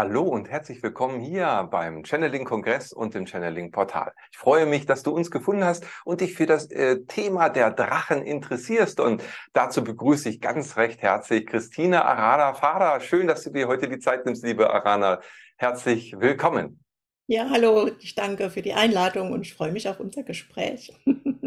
Hallo und herzlich willkommen hier beim Channeling-Kongress und dem Channeling-Portal. Ich freue mich, dass du uns gefunden hast und dich für das äh, Thema der Drachen interessierst. Und dazu begrüße ich ganz recht herzlich Christina Arada Fada. Schön, dass du dir heute die Zeit nimmst, liebe Arana. Herzlich willkommen. Ja, hallo, ich danke für die Einladung und ich freue mich auf unser Gespräch.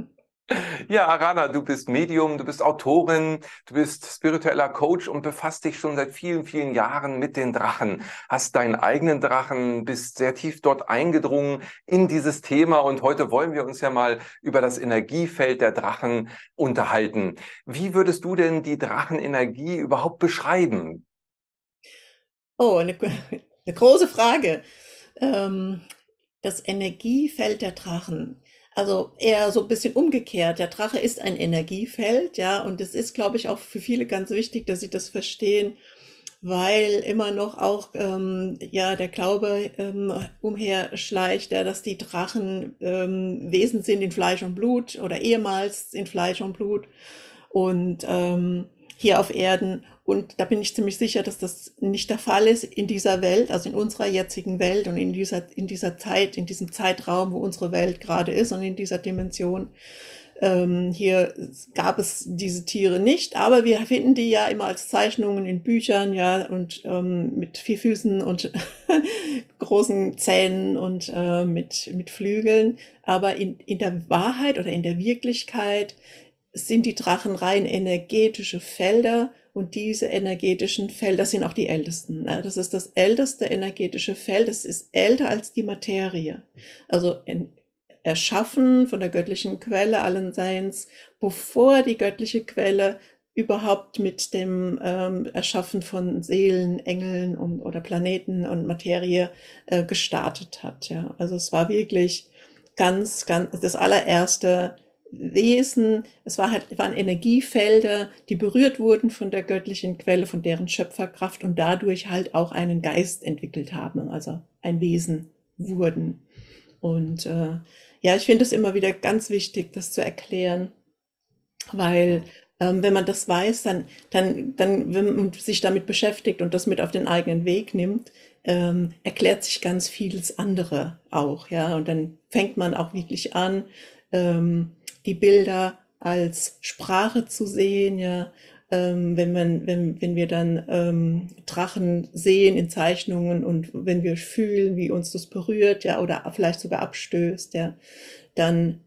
Ja, Arana, du bist Medium, du bist Autorin, du bist spiritueller Coach und befasst dich schon seit vielen, vielen Jahren mit den Drachen. Hast deinen eigenen Drachen, bist sehr tief dort eingedrungen in dieses Thema und heute wollen wir uns ja mal über das Energiefeld der Drachen unterhalten. Wie würdest du denn die Drachenenergie überhaupt beschreiben? Oh, eine, eine große Frage. Ähm, das Energiefeld der Drachen. Also eher so ein bisschen umgekehrt. Der Drache ist ein Energiefeld, ja, und es ist, glaube ich, auch für viele ganz wichtig, dass sie das verstehen, weil immer noch auch ähm, ja der Glaube ähm, umherschleicht, ja, dass die Drachen ähm, Wesen sind in Fleisch und Blut oder ehemals in Fleisch und Blut und ähm, hier auf Erden. Und da bin ich ziemlich sicher, dass das nicht der Fall ist in dieser Welt, also in unserer jetzigen Welt und in dieser, in dieser Zeit, in diesem Zeitraum, wo unsere Welt gerade ist und in dieser Dimension. Ähm, hier gab es diese Tiere nicht, aber wir finden die ja immer als Zeichnungen in Büchern, ja, und ähm, mit vier Füßen und großen Zähnen und äh, mit, mit Flügeln. Aber in, in der Wahrheit oder in der Wirklichkeit sind die Drachen rein energetische Felder und diese energetischen Felder sind auch die ältesten. Ne? Das ist das älteste energetische Feld. Es ist älter als die Materie. Also erschaffen von der göttlichen Quelle allen Seins, bevor die göttliche Quelle überhaupt mit dem ähm, Erschaffen von Seelen, Engeln und, oder Planeten und Materie äh, gestartet hat. Ja, also es war wirklich ganz, ganz das allererste Wesen, es war halt, waren Energiefelder, die berührt wurden von der göttlichen Quelle, von deren Schöpferkraft und dadurch halt auch einen Geist entwickelt haben, also ein Wesen wurden. Und äh, ja, ich finde es immer wieder ganz wichtig, das zu erklären, weil ähm, wenn man das weiß, dann, dann, dann, wenn man sich damit beschäftigt und das mit auf den eigenen Weg nimmt, ähm, erklärt sich ganz vieles andere auch, ja, und dann fängt man auch wirklich an, ähm, die Bilder als Sprache zu sehen, ja, ähm, wenn man, wenn, wenn wir dann ähm, Drachen sehen in Zeichnungen und wenn wir fühlen, wie uns das berührt, ja, oder vielleicht sogar abstößt, ja, dann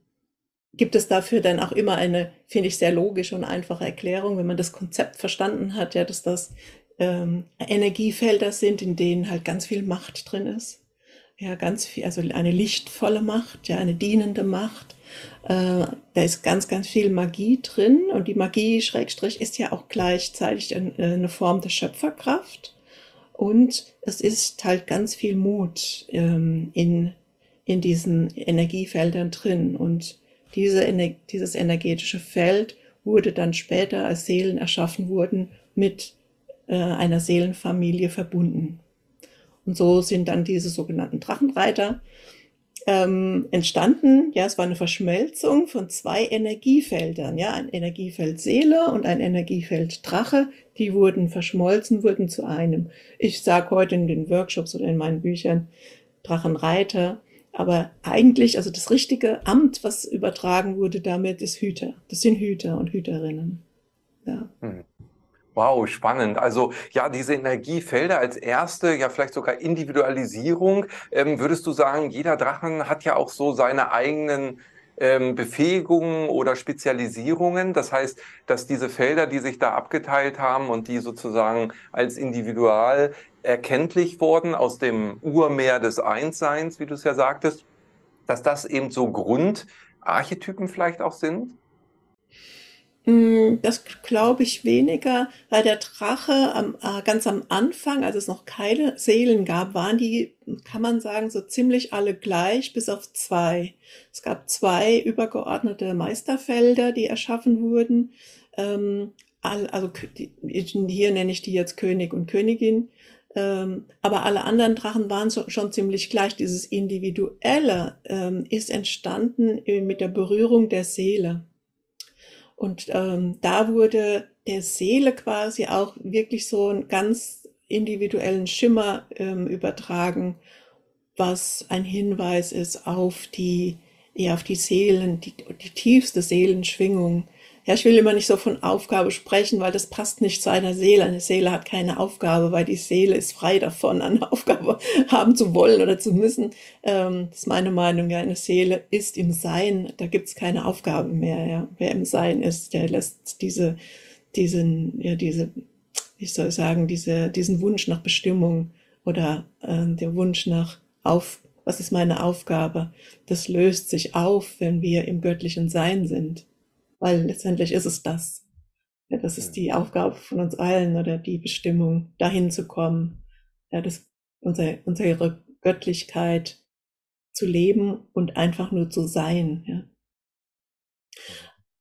gibt es dafür dann auch immer eine, finde ich, sehr logische und einfache Erklärung, wenn man das Konzept verstanden hat, ja, dass das ähm, Energiefelder sind, in denen halt ganz viel Macht drin ist. Ja, ganz viel, also eine lichtvolle Macht, ja, eine dienende Macht, äh, da ist ganz, ganz viel Magie drin und die Magie, Schrägstrich, ist ja auch gleichzeitig äh, eine Form der Schöpferkraft. Und es ist halt ganz viel Mut ähm, in, in diesen Energiefeldern drin. Und diese, dieses energetische Feld wurde dann später, als Seelen erschaffen wurden, mit äh, einer Seelenfamilie verbunden. Und so sind dann diese sogenannten Drachenreiter ähm, entstanden. Ja, es war eine Verschmelzung von zwei Energiefeldern, ja, ein Energiefeld Seele und ein Energiefeld Drache. Die wurden verschmolzen, wurden zu einem. Ich sage heute in den Workshops oder in meinen Büchern Drachenreiter. Aber eigentlich, also das richtige Amt, was übertragen wurde damit, ist Hüter. Das sind Hüter und Hüterinnen. Ja. Hm. Wow, spannend. Also ja, diese Energiefelder als erste, ja vielleicht sogar Individualisierung. Ähm, würdest du sagen, jeder Drachen hat ja auch so seine eigenen ähm, Befähigungen oder Spezialisierungen. Das heißt, dass diese Felder, die sich da abgeteilt haben und die sozusagen als individual erkenntlich wurden aus dem Urmeer des Einsseins, wie du es ja sagtest, dass das eben so Grundarchetypen vielleicht auch sind? Hm, das glaube ich weniger, weil der Drache am, äh, ganz am Anfang, als es noch keine Seelen gab, waren die, kann man sagen, so ziemlich alle gleich, bis auf zwei. Es gab zwei übergeordnete Meisterfelder, die erschaffen wurden. Ähm, also hier nenne ich die jetzt König und Königin. Ähm, aber alle anderen Drachen waren schon ziemlich gleich. Dieses Individuelle ähm, ist entstanden äh, mit der Berührung der Seele. Und ähm, da wurde der Seele quasi auch wirklich so ein ganz individuellen Schimmer ähm, übertragen, was ein Hinweis ist auf die, ja, auf die Seelen, die, die tiefste Seelenschwingung, ja, ich will immer nicht so von Aufgabe sprechen, weil das passt nicht zu einer Seele. Eine Seele hat keine Aufgabe, weil die Seele ist frei davon, eine Aufgabe haben zu wollen oder zu müssen. Ähm, das ist meine Meinung. Ja, eine Seele ist im Sein. Da gibt's keine Aufgaben mehr. Ja. Wer im Sein ist, der lässt diese, diesen, ja, diese, ich soll sagen, diese, diesen Wunsch nach Bestimmung oder äh, der Wunsch nach auf, was ist meine Aufgabe? Das löst sich auf, wenn wir im göttlichen Sein sind weil letztendlich ist es das. Ja, das ist die Aufgabe von uns allen oder die Bestimmung, dahin zu kommen, ja, das, unsere, unsere Göttlichkeit zu leben und einfach nur zu sein. Ja.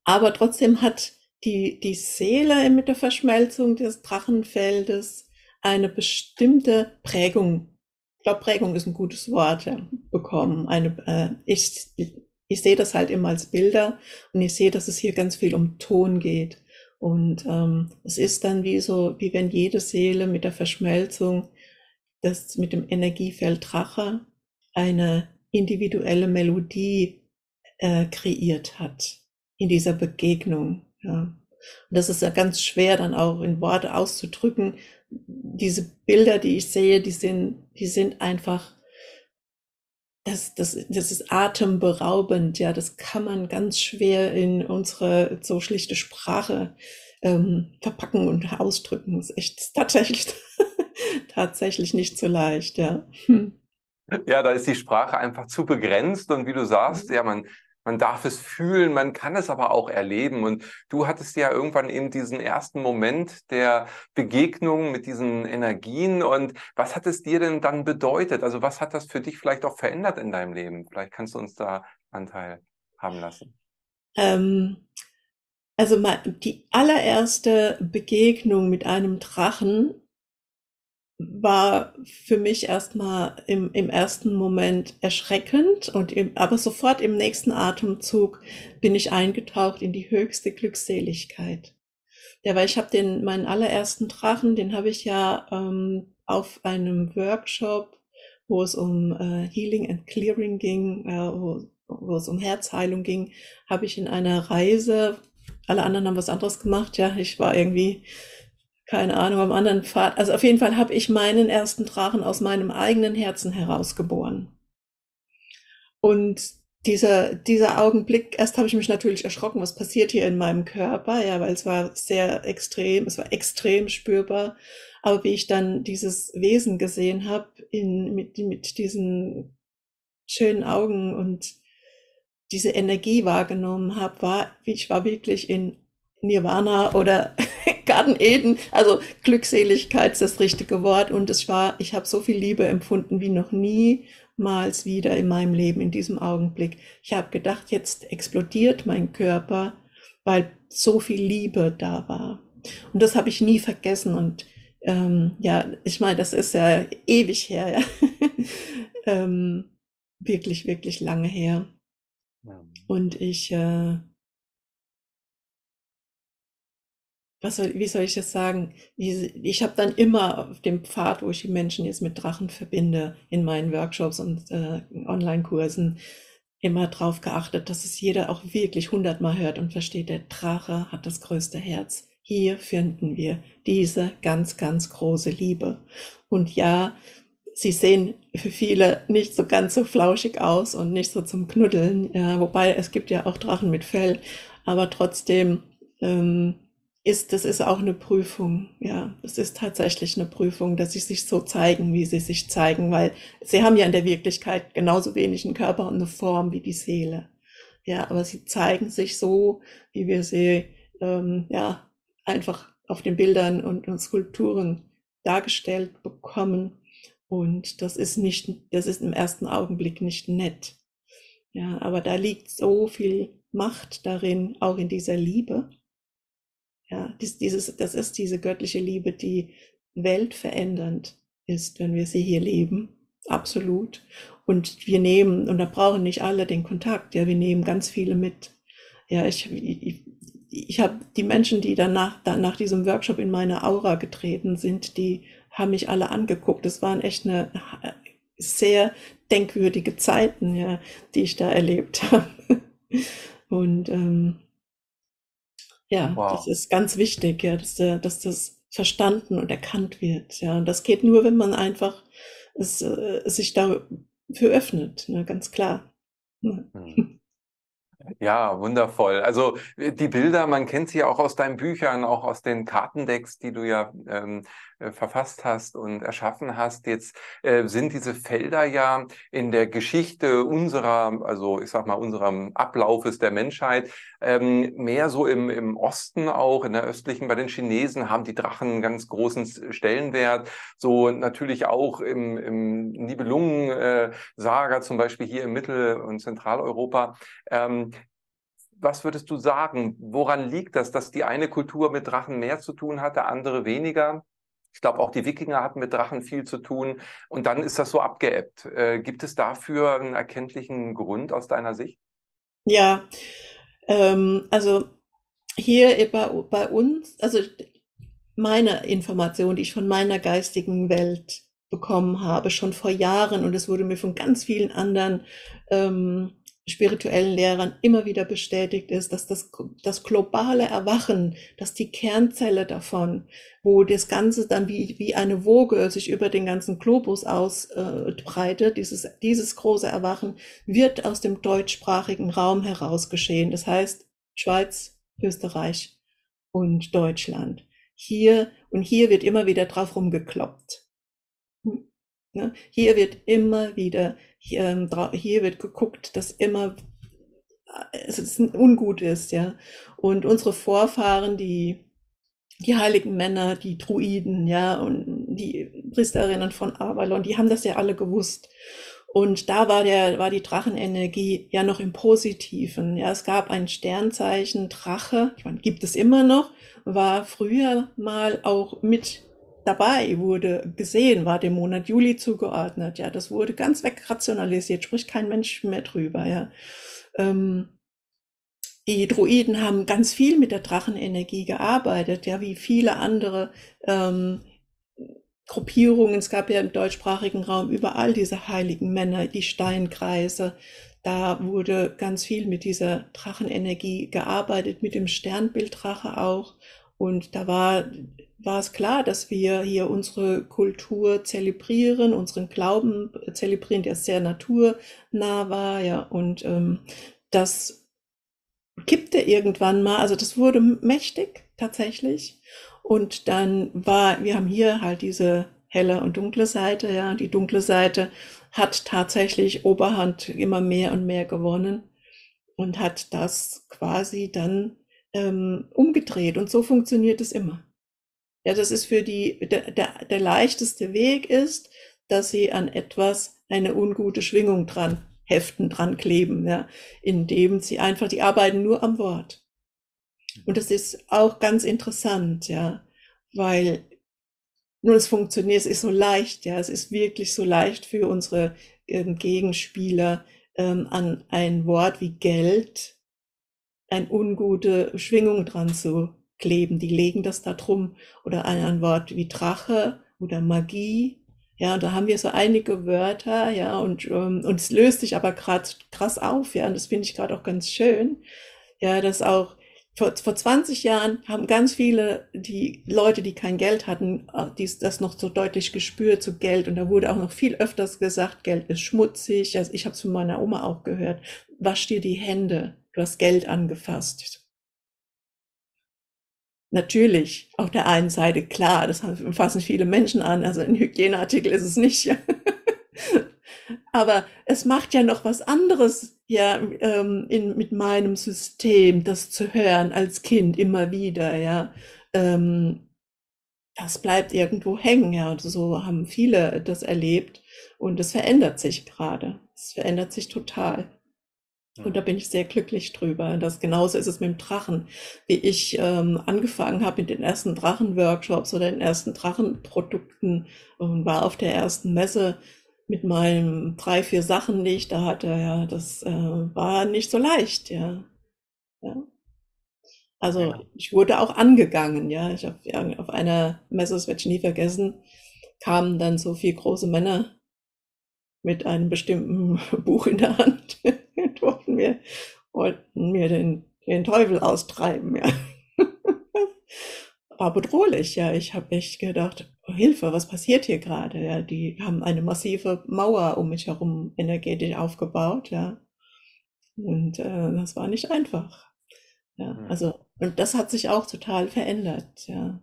Aber trotzdem hat die, die Seele mit der Verschmelzung des Drachenfeldes eine bestimmte Prägung. Ich glaube, Prägung ist ein gutes Wort, ja, bekommen. Eine, äh, ich, ich sehe das halt immer als Bilder und ich sehe, dass es hier ganz viel um Ton geht. Und ähm, es ist dann wie so, wie wenn jede Seele mit der Verschmelzung, das mit dem Energiefeld Drache, eine individuelle Melodie äh, kreiert hat in dieser Begegnung. Ja. Und das ist ja ganz schwer dann auch in Worte auszudrücken. Diese Bilder, die ich sehe, die sind, die sind einfach das, das, das ist atemberaubend, ja, das kann man ganz schwer in unsere so schlichte Sprache ähm, verpacken und ausdrücken. Das ist echt tatsächlich, tatsächlich nicht so leicht, ja. Hm. Ja, da ist die Sprache einfach zu begrenzt und wie du sagst, mhm. ja, man, man darf es fühlen, man kann es aber auch erleben. Und du hattest ja irgendwann eben diesen ersten Moment der Begegnung mit diesen Energien. Und was hat es dir denn dann bedeutet? Also was hat das für dich vielleicht auch verändert in deinem Leben? Vielleicht kannst du uns da Anteil haben lassen. Ähm, also die allererste Begegnung mit einem Drachen war für mich erstmal im, im ersten Moment erschreckend und im, aber sofort im nächsten Atemzug bin ich eingetaucht in die höchste Glückseligkeit. Ja, weil ich habe den meinen allerersten Drachen, den habe ich ja ähm, auf einem Workshop, wo es um äh, Healing and Clearing ging, äh, wo, wo es um Herzheilung ging, habe ich in einer Reise, alle anderen haben was anderes gemacht, ja, ich war irgendwie keine Ahnung, am anderen Pfad. Also auf jeden Fall habe ich meinen ersten Drachen aus meinem eigenen Herzen herausgeboren. Und dieser, dieser Augenblick, erst habe ich mich natürlich erschrocken, was passiert hier in meinem Körper, ja, weil es war sehr extrem, es war extrem spürbar. Aber wie ich dann dieses Wesen gesehen habe, in, mit, mit diesen schönen Augen und diese Energie wahrgenommen habe, war, ich war wirklich in Nirvana oder Garten Eden, also Glückseligkeit ist das richtige Wort und es war, ich habe so viel Liebe empfunden wie noch niemals wieder in meinem Leben in diesem Augenblick. Ich habe gedacht, jetzt explodiert mein Körper, weil so viel Liebe da war. Und das habe ich nie vergessen und ähm, ja, ich meine, das ist ja ewig her, ja. ähm, wirklich, wirklich lange her. Und ich äh, was soll, wie soll ich das sagen? Ich habe dann immer auf dem Pfad, wo ich die Menschen jetzt mit Drachen verbinde, in meinen Workshops und äh, Online-Kursen, immer darauf geachtet, dass es jeder auch wirklich hundertmal hört und versteht, der Drache hat das größte Herz. Hier finden wir diese ganz, ganz große Liebe. Und ja, sie sehen für viele nicht so ganz so flauschig aus und nicht so zum Knuddeln, ja, wobei es gibt ja auch Drachen mit Fell, aber trotzdem ähm, ist, das ist auch eine Prüfung, ja. Das ist tatsächlich eine Prüfung, dass sie sich so zeigen, wie sie sich zeigen, weil sie haben ja in der Wirklichkeit genauso wenig einen Körper und eine Form wie die Seele. Ja, aber sie zeigen sich so, wie wir sie, ähm, ja, einfach auf den Bildern und, und Skulpturen dargestellt bekommen. Und das ist nicht, das ist im ersten Augenblick nicht nett. Ja, aber da liegt so viel Macht darin, auch in dieser Liebe ja, dies, dieses, das ist diese göttliche Liebe, die weltverändernd ist, wenn wir sie hier leben. Absolut. Und wir nehmen, und da brauchen nicht alle den Kontakt, ja, wir nehmen ganz viele mit. Ja, ich, ich, ich habe die Menschen, die danach, nach diesem Workshop in meine Aura getreten sind, die haben mich alle angeguckt. Es waren echt eine sehr denkwürdige Zeiten, ja, die ich da erlebt habe. Und ähm, ja, wow. das ist ganz wichtig, ja, dass, der, dass das verstanden und erkannt wird. Ja, und das geht nur, wenn man einfach es, äh, sich dafür öffnet, ne, ganz klar. Ja. Hm. Ja, wundervoll. Also äh, die Bilder, man kennt sie ja auch aus deinen Büchern, auch aus den Kartendecks, die du ja ähm, äh, verfasst hast und erschaffen hast. Jetzt äh, sind diese Felder ja in der Geschichte unserer, also ich sag mal, unserem Ablaufes der Menschheit ähm, mehr so im, im Osten auch, in der östlichen, bei den Chinesen haben die Drachen einen ganz großen Stellenwert. So natürlich auch im, im Nibelungen-Saga, äh, zum Beispiel hier im Mittel- und Zentraleuropa. Ähm, was würdest du sagen? Woran liegt das, dass die eine Kultur mit Drachen mehr zu tun hat, der andere weniger? Ich glaube, auch die Wikinger hatten mit Drachen viel zu tun. Und dann ist das so abgeebbt. Äh, gibt es dafür einen erkenntlichen Grund aus deiner Sicht? Ja, ähm, also hier bei, bei uns, also meine Information, die ich von meiner geistigen Welt bekommen habe, schon vor Jahren, und es wurde mir von ganz vielen anderen ähm, spirituellen Lehrern immer wieder bestätigt ist, dass das, das globale Erwachen, dass die Kernzelle davon, wo das Ganze dann wie, wie eine Woge sich über den ganzen Globus ausbreitet, äh, dieses, dieses große Erwachen, wird aus dem deutschsprachigen Raum heraus geschehen. Das heißt Schweiz, Österreich und Deutschland. Hier und hier wird immer wieder drauf rumgekloppt. Hm. Ne? Hier wird immer wieder, hier, ähm, hier wird geguckt, dass immer äh, es ungut ist, ja. Und unsere Vorfahren, die, die heiligen Männer, die Druiden, ja, und die Priesterinnen von Avalon, die haben das ja alle gewusst. Und da war der, war die Drachenenergie ja noch im Positiven. Ja, es gab ein Sternzeichen Drache, ich meine, gibt es immer noch, war früher mal auch mit dabei wurde gesehen, war dem Monat Juli zugeordnet. Ja, das wurde ganz wegrationalisiert, spricht kein Mensch mehr drüber. Ja. Ähm, die Druiden haben ganz viel mit der Drachenenergie gearbeitet, ja, wie viele andere ähm, Gruppierungen. Es gab ja im deutschsprachigen Raum überall diese heiligen Männer, die Steinkreise. Da wurde ganz viel mit dieser Drachenenergie gearbeitet, mit dem Sternbilddrache auch. Und da war war es klar, dass wir hier unsere Kultur zelebrieren, unseren Glauben zelebrieren, der sehr naturnah war, ja, und ähm, das kippte irgendwann mal, also das wurde mächtig tatsächlich. Und dann war, wir haben hier halt diese helle und dunkle Seite, ja, die dunkle Seite hat tatsächlich Oberhand immer mehr und mehr gewonnen und hat das quasi dann ähm, umgedreht. Und so funktioniert es immer. Ja, das ist für die, der, der, der leichteste Weg ist, dass sie an etwas eine ungute Schwingung dran heften, dran kleben, ja, indem sie einfach, die arbeiten nur am Wort. Und das ist auch ganz interessant, ja, weil nur es funktioniert, es ist so leicht, ja, es ist wirklich so leicht für unsere ähm, Gegenspieler ähm, an ein Wort wie Geld eine ungute Schwingung dran zu kleben, die legen das da drum oder an ein Wort wie Drache oder Magie. Ja, da haben wir so einige Wörter, ja, und, ähm, und es löst sich aber gerade krass auf, ja, und das finde ich gerade auch ganz schön. Ja, dass auch vor, vor 20 Jahren haben ganz viele die Leute, die kein Geld hatten, äh, dies, das noch so deutlich gespürt zu Geld. Und da wurde auch noch viel öfters gesagt, Geld ist schmutzig. Also ich habe es von meiner Oma auch gehört. Wasch dir die Hände. Du hast Geld angefasst natürlich auf der einen Seite klar, das fassen viele Menschen an, also ein Hygieneartikel ist es nicht. Aber es macht ja noch was anderes ja ähm, in, mit meinem System, das zu hören als Kind immer wieder, ja. Ähm, das bleibt irgendwo hängen, ja. Und so haben viele das erlebt und es verändert sich gerade. Es verändert sich total. Und da bin ich sehr glücklich drüber. Das genauso ist es mit dem Drachen. Wie ich ähm, angefangen habe mit den ersten Drachenworkshops oder den ersten Drachenprodukten und war auf der ersten Messe mit meinen drei, vier Sachen, die ich da hatte, ja, das äh, war nicht so leicht, ja. ja. Also ich wurde auch angegangen, ja. Ich habe ja, auf einer Messe, das werde ich nie vergessen, kamen dann so vier große Männer mit einem bestimmten Buch in der Hand wollten mir, wollten mir den, den Teufel austreiben, ja. War bedrohlich, ja. Ich habe echt gedacht, oh, Hilfe, was passiert hier gerade? Ja, die haben eine massive Mauer um mich herum energetisch aufgebaut, ja. Und äh, das war nicht einfach. Ja, mhm. also, und das hat sich auch total verändert, ja.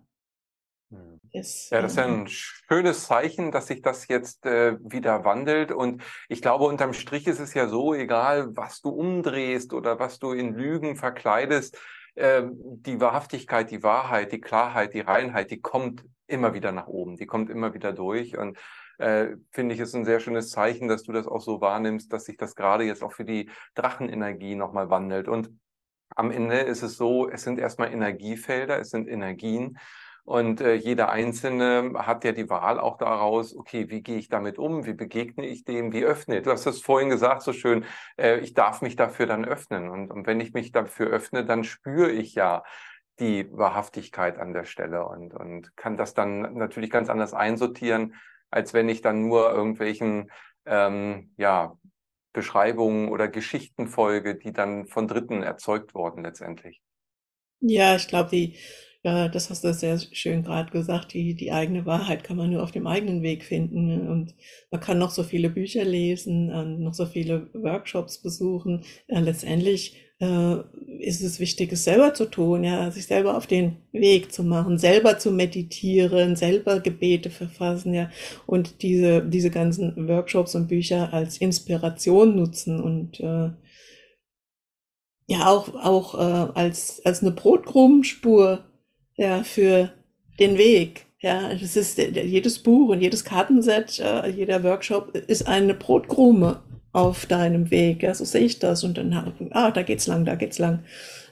Mhm. Es, ja, das ist ein schönes Zeichen, dass sich das jetzt äh, wieder wandelt. Und ich glaube, unterm Strich ist es ja so, egal was du umdrehst oder was du in Lügen verkleidest, äh, die Wahrhaftigkeit, die Wahrheit, die Klarheit, die Reinheit, die kommt immer wieder nach oben, die kommt immer wieder durch. Und äh, finde ich, ist ein sehr schönes Zeichen, dass du das auch so wahrnimmst, dass sich das gerade jetzt auch für die Drachenenergie nochmal wandelt. Und am Ende ist es so, es sind erstmal Energiefelder, es sind Energien. Und äh, jeder Einzelne hat ja die Wahl auch daraus, okay, wie gehe ich damit um, wie begegne ich dem, wie öffne. Du hast es vorhin gesagt, so schön, äh, ich darf mich dafür dann öffnen. Und, und wenn ich mich dafür öffne, dann spüre ich ja die Wahrhaftigkeit an der Stelle und, und kann das dann natürlich ganz anders einsortieren, als wenn ich dann nur irgendwelchen ähm, ja, Beschreibungen oder Geschichten folge, die dann von Dritten erzeugt wurden letztendlich. Ja, ich glaube, die, ja, das hast du sehr schön gerade gesagt, die, die eigene Wahrheit kann man nur auf dem eigenen Weg finden. Ne? Und man kann noch so viele Bücher lesen, noch so viele Workshops besuchen. Letztendlich äh, ist es wichtig, es selber zu tun, ja, sich selber auf den Weg zu machen, selber zu meditieren, selber Gebete verfassen, ja, und diese, diese ganzen Workshops und Bücher als Inspiration nutzen und äh, ja auch, auch äh, als, als eine Brotkrumenspur ja, für den Weg. Ja, das ist jedes Buch und jedes Kartenset, äh, jeder Workshop ist eine Brotkrume auf deinem Weg. Ja, so sehe ich das. Und dann, ah, da geht's lang, da geht's lang.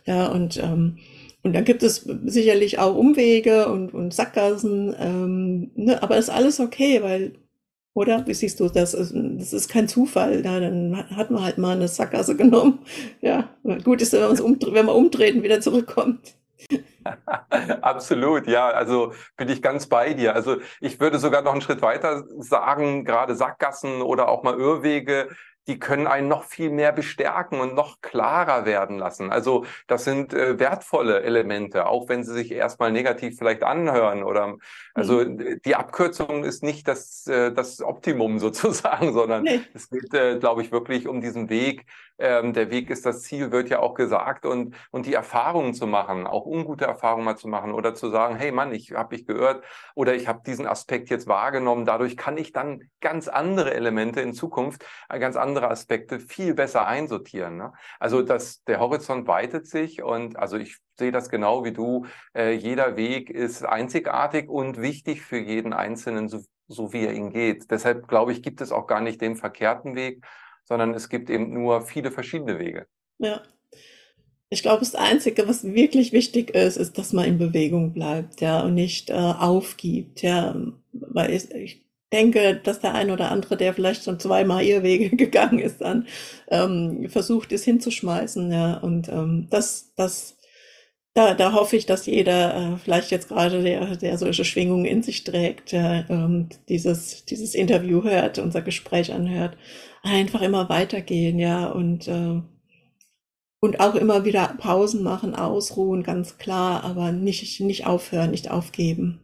Ja, und, ähm, und dann gibt es sicherlich auch Umwege und, und Sackgassen, ähm, ne, aber ist alles okay, weil, oder? Wie siehst du das? Das ist kein Zufall. Ja, dann hat man halt mal eine Sackgasse genommen. Ja, gut ist, wenn, wenn man umdreht und wieder zurückkommt. Absolut, ja. Also bin ich ganz bei dir. Also ich würde sogar noch einen Schritt weiter sagen, gerade Sackgassen oder auch mal Irrwege die können einen noch viel mehr bestärken und noch klarer werden lassen. Also das sind äh, wertvolle Elemente, auch wenn sie sich erstmal negativ vielleicht anhören oder also mhm. die Abkürzung ist nicht das, äh, das Optimum sozusagen, sondern nee. es geht, äh, glaube ich, wirklich um diesen Weg. Ähm, der Weg ist das Ziel, wird ja auch gesagt und, und die Erfahrungen zu machen, auch ungute Erfahrungen mal zu machen oder zu sagen, hey Mann, ich habe dich gehört oder ich habe diesen Aspekt jetzt wahrgenommen. Dadurch kann ich dann ganz andere Elemente in Zukunft, äh, ganz andere Aspekte viel besser einsortieren. Ne? Also dass der Horizont weitet sich und also ich sehe das genau wie du. Äh, jeder Weg ist einzigartig und wichtig für jeden Einzelnen, so, so wie er ihn geht. Deshalb glaube ich, gibt es auch gar nicht den verkehrten Weg, sondern es gibt eben nur viele verschiedene Wege. Ja. Ich glaube, das Einzige, was wirklich wichtig ist, ist, dass man in Bewegung bleibt, ja, und nicht äh, aufgibt, ja, weil ich, ich denke, dass der ein oder andere, der vielleicht schon zweimal Irrwege gegangen ist, dann ähm, versucht es hinzuschmeißen. Ja, und ähm, das, das, da, da hoffe ich, dass jeder äh, vielleicht jetzt gerade, der, der solche Schwingungen in sich trägt, ähm, dieses, dieses Interview hört, unser Gespräch anhört, einfach immer weitergehen, ja, und äh, und auch immer wieder Pausen machen, ausruhen, ganz klar, aber nicht, nicht aufhören, nicht aufgeben.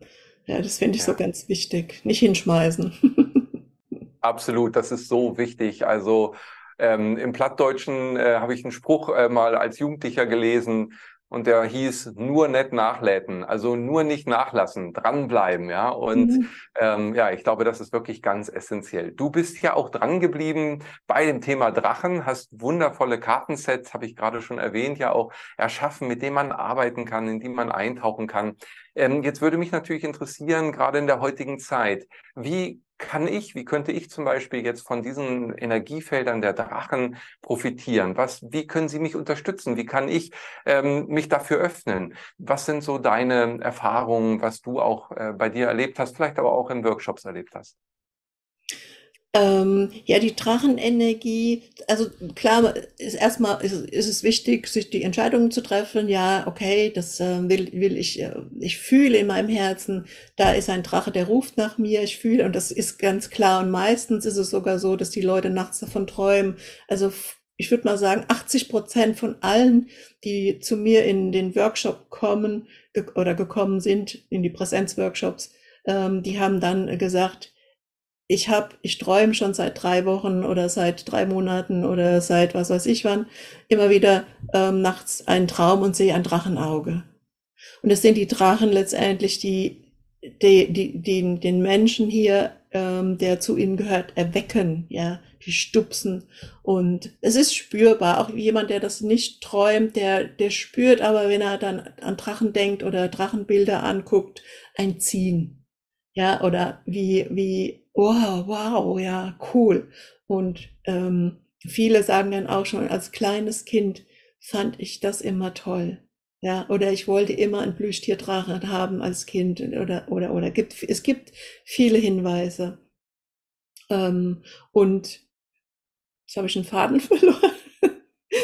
Ja, das finde ich ja. so ganz wichtig. Nicht hinschmeißen. Absolut, das ist so wichtig. Also ähm, im Plattdeutschen äh, habe ich einen Spruch äh, mal als Jugendlicher gelesen und der hieß nur nicht nachläden, also nur nicht nachlassen, dranbleiben, ja. Und mhm. ähm, ja, ich glaube, das ist wirklich ganz essentiell. Du bist ja auch dran geblieben bei dem Thema Drachen, hast wundervolle Kartensets, habe ich gerade schon erwähnt, ja auch erschaffen, mit denen man arbeiten kann, in die man eintauchen kann. Ähm, jetzt würde mich natürlich interessieren, gerade in der heutigen Zeit, wie kann ich, wie könnte ich zum Beispiel jetzt von diesen Energiefeldern der Drachen profitieren? Was, wie können Sie mich unterstützen? Wie kann ich ähm, mich dafür öffnen? Was sind so deine Erfahrungen, was du auch äh, bei dir erlebt hast, vielleicht aber auch in Workshops erlebt hast? Ähm, ja, die Drachenenergie, also klar, ist erstmal ist, ist es wichtig, sich die Entscheidungen zu treffen. Ja, okay, das äh, will, will ich, äh, ich fühle in meinem Herzen, da ist ein Drache, der ruft nach mir, ich fühle, und das ist ganz klar. Und meistens ist es sogar so, dass die Leute nachts davon träumen. Also ich würde mal sagen, 80 Prozent von allen, die zu mir in den Workshop kommen ge oder gekommen sind, in die Präsenzworkshops, ähm, die haben dann gesagt, ich habe, ich träume schon seit drei Wochen oder seit drei Monaten oder seit was weiß ich wann immer wieder ähm, nachts einen Traum und sehe ein Drachenauge. Und es sind die Drachen letztendlich, die, die, die, die den Menschen hier, ähm, der zu ihnen gehört, erwecken, ja, die stupsen. Und es ist spürbar. Auch jemand, der das nicht träumt, der, der spürt aber, wenn er dann an Drachen denkt oder Drachenbilder anguckt, ein Ziehen. Ja, oder wie, wie wow, wow, ja, cool. Und ähm, viele sagen dann auch schon, als kleines Kind fand ich das immer toll. Ja, oder ich wollte immer ein Plüschtierdrachen haben als Kind oder, oder, oder gibt, es gibt viele Hinweise. Ähm, und jetzt habe ich einen Faden verloren.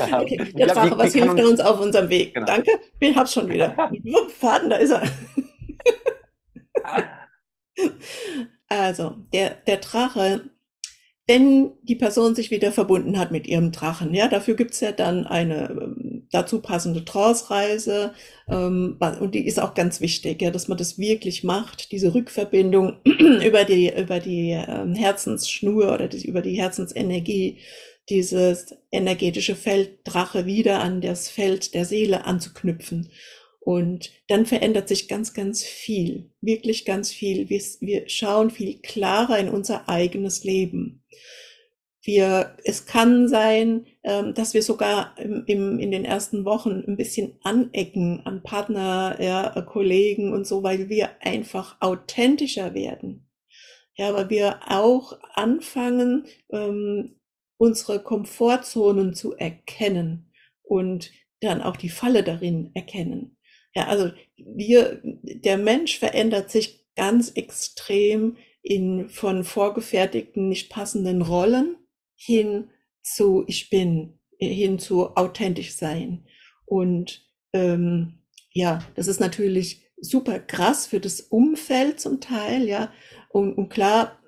Okay, der ja, Drache, was hilft uns, uns auf unserem Weg? Genau. Danke, ich hab's schon wieder. Faden, da ist er. Also, der, der Drache, wenn die Person sich wieder verbunden hat mit ihrem Drachen, ja, dafür gibt's ja dann eine ähm, dazu passende Trance-Reise ähm, und die ist auch ganz wichtig, ja, dass man das wirklich macht, diese Rückverbindung über die über die ähm, Herzensschnur oder die, über die Herzensenergie, dieses energetische Feld Drache wieder an das Feld der Seele anzuknüpfen. Und dann verändert sich ganz, ganz viel, wirklich ganz viel. Wir, wir schauen viel klarer in unser eigenes Leben. Wir, es kann sein, ähm, dass wir sogar im, im, in den ersten Wochen ein bisschen anecken an Partner, ja, Kollegen und so, weil wir einfach authentischer werden. Ja, aber wir auch anfangen, ähm, unsere Komfortzonen zu erkennen und dann auch die Falle darin erkennen. Ja, also wir, der Mensch verändert sich ganz extrem in von vorgefertigten, nicht passenden Rollen hin zu ich bin, hin zu authentisch sein. Und ähm, ja, das ist natürlich super krass für das Umfeld zum Teil, ja. Und, und klar,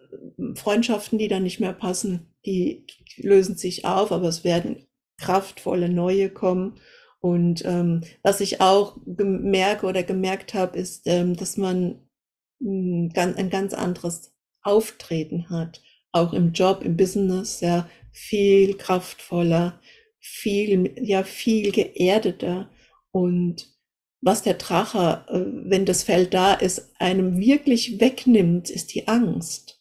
Freundschaften, die dann nicht mehr passen, die lösen sich auf, aber es werden kraftvolle neue kommen. Und ähm, was ich auch merke oder gemerkt habe, ist, ähm, dass man hm, ein ganz anderes Auftreten hat, auch im Job, im Business, ja, viel kraftvoller, viel, ja, viel geerdeter. Und was der Drache, äh, wenn das Feld da ist, einem wirklich wegnimmt, ist die Angst.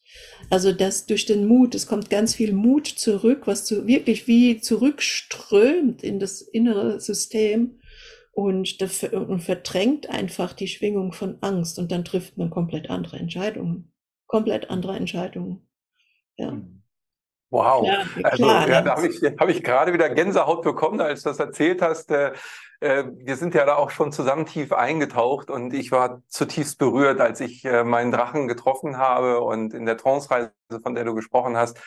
Also das durch den Mut, es kommt ganz viel Mut zurück, was zu, wirklich wie zurückströmt in das innere System und, und verdrängt einfach die Schwingung von Angst und dann trifft man komplett andere Entscheidungen. Komplett andere Entscheidungen. Ja. Mhm. Wow. Ja, also, ja, da habe ich, hab ich gerade wieder Gänsehaut bekommen, als du das erzählt hast. Äh, äh, wir sind ja da auch schon zusammen tief eingetaucht und ich war zutiefst berührt, als ich äh, meinen Drachen getroffen habe und in der Trance-Reise, von der du gesprochen hast.